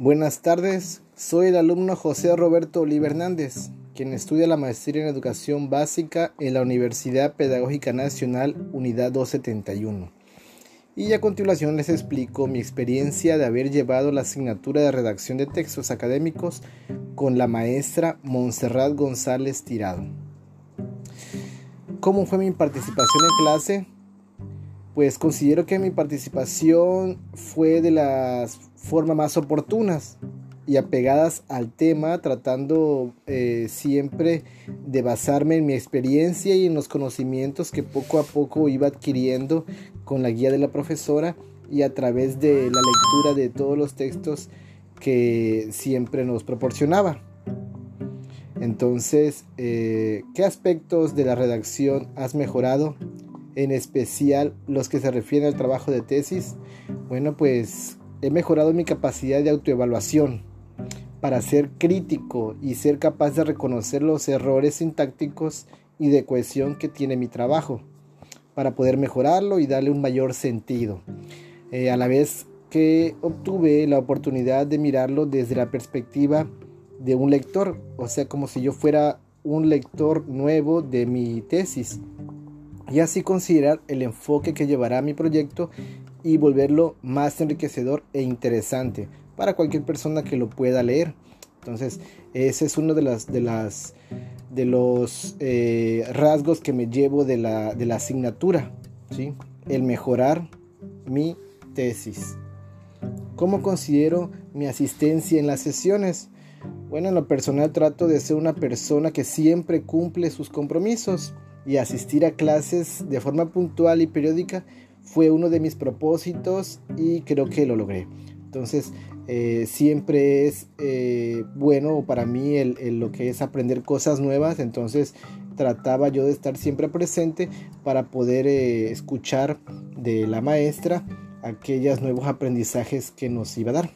Buenas tardes, soy el alumno José Roberto Oliver Hernández, quien estudia la maestría en educación básica en la Universidad Pedagógica Nacional Unidad 271. Y a continuación les explico mi experiencia de haber llevado la asignatura de redacción de textos académicos con la maestra Montserrat González Tirado. ¿Cómo fue mi participación en clase? Pues considero que mi participación fue de las formas más oportunas y apegadas al tema, tratando eh, siempre de basarme en mi experiencia y en los conocimientos que poco a poco iba adquiriendo con la guía de la profesora y a través de la lectura de todos los textos que siempre nos proporcionaba. Entonces, eh, ¿qué aspectos de la redacción has mejorado? En especial los que se refieren al trabajo de tesis. Bueno, pues he mejorado mi capacidad de autoevaluación para ser crítico y ser capaz de reconocer los errores sintácticos y de cohesión que tiene mi trabajo, para poder mejorarlo y darle un mayor sentido. Eh, a la vez que obtuve la oportunidad de mirarlo desde la perspectiva de un lector, o sea, como si yo fuera un lector nuevo de mi tesis, y así considerar el enfoque que llevará mi proyecto y volverlo más enriquecedor e interesante para cualquier persona que lo pueda leer. Entonces, ese es uno de las de las de los eh, rasgos que me llevo de la, de la asignatura, ¿sí? El mejorar mi tesis. ¿Cómo considero mi asistencia en las sesiones? Bueno, en lo personal trato de ser una persona que siempre cumple sus compromisos y asistir a clases de forma puntual y periódica fue uno de mis propósitos y creo que lo logré. Entonces, eh, siempre es eh, bueno para mí lo que es aprender cosas nuevas. Entonces, trataba yo de estar siempre presente para poder eh, escuchar de la maestra aquellos nuevos aprendizajes que nos iba a dar.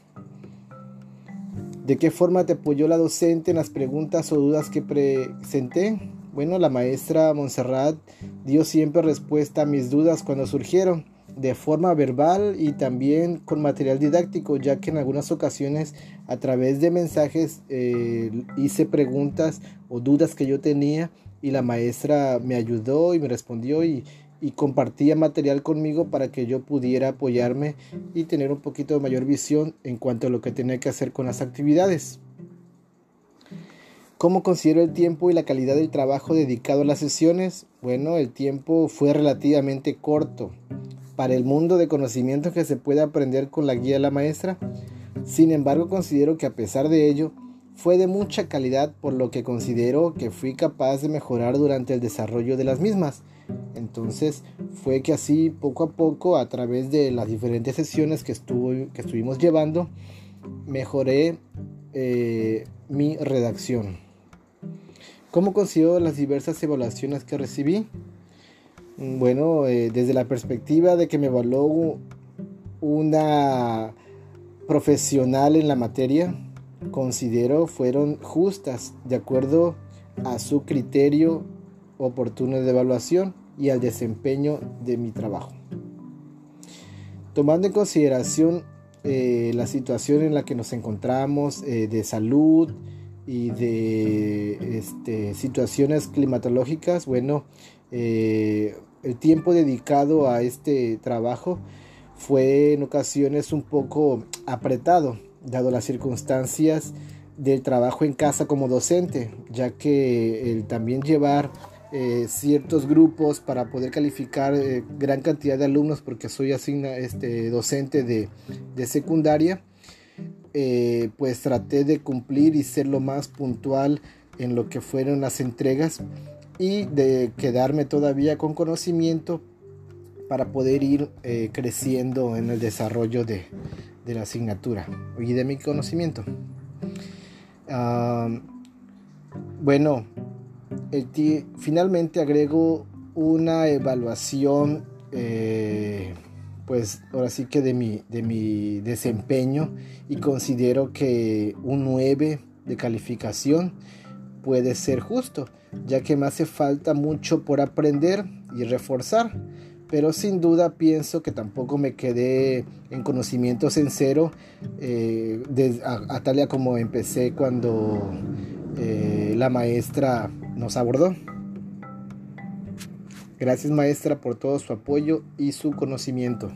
¿De qué forma te apoyó la docente en las preguntas o dudas que presenté? Bueno, la maestra Montserrat dio siempre respuesta a mis dudas cuando surgieron, de forma verbal y también con material didáctico, ya que en algunas ocasiones a través de mensajes eh, hice preguntas o dudas que yo tenía y la maestra me ayudó y me respondió y, y compartía material conmigo para que yo pudiera apoyarme y tener un poquito de mayor visión en cuanto a lo que tenía que hacer con las actividades. ¿Cómo considero el tiempo y la calidad del trabajo dedicado a las sesiones? Bueno, el tiempo fue relativamente corto para el mundo de conocimientos que se puede aprender con la guía de la maestra. Sin embargo, considero que a pesar de ello, fue de mucha calidad por lo que considero que fui capaz de mejorar durante el desarrollo de las mismas. Entonces fue que así poco a poco a través de las diferentes sesiones que, estuvo, que estuvimos llevando mejoré eh, mi redacción. ¿Cómo considero las diversas evaluaciones que recibí? Mm, bueno, eh, desde la perspectiva de que me evaluó una profesional en la materia, considero fueron justas de acuerdo a su criterio oportuno de evaluación y al desempeño de mi trabajo. Tomando en consideración eh, la situación en la que nos encontramos eh, de salud, y de este, situaciones climatológicas, bueno, eh, el tiempo dedicado a este trabajo fue en ocasiones un poco apretado, dado las circunstancias del trabajo en casa como docente, ya que el también llevar eh, ciertos grupos para poder calificar eh, gran cantidad de alumnos, porque soy asigna, este, docente de, de secundaria, eh, pues traté de cumplir y ser lo más puntual en lo que fueron las entregas y de quedarme todavía con conocimiento para poder ir eh, creciendo en el desarrollo de, la asignatura y de mi conocimiento. bueno, finalmente agrego una evaluación eh, pues ahora sí que de mi, de mi desempeño y considero que un 9 de calificación puede ser justo, ya que me hace falta mucho por aprender y reforzar, pero sin duda pienso que tampoco me quedé en conocimientos en cero, eh, a, tal como empecé cuando eh, la maestra nos abordó. Gracias maestra por todo su apoyo y su conocimiento.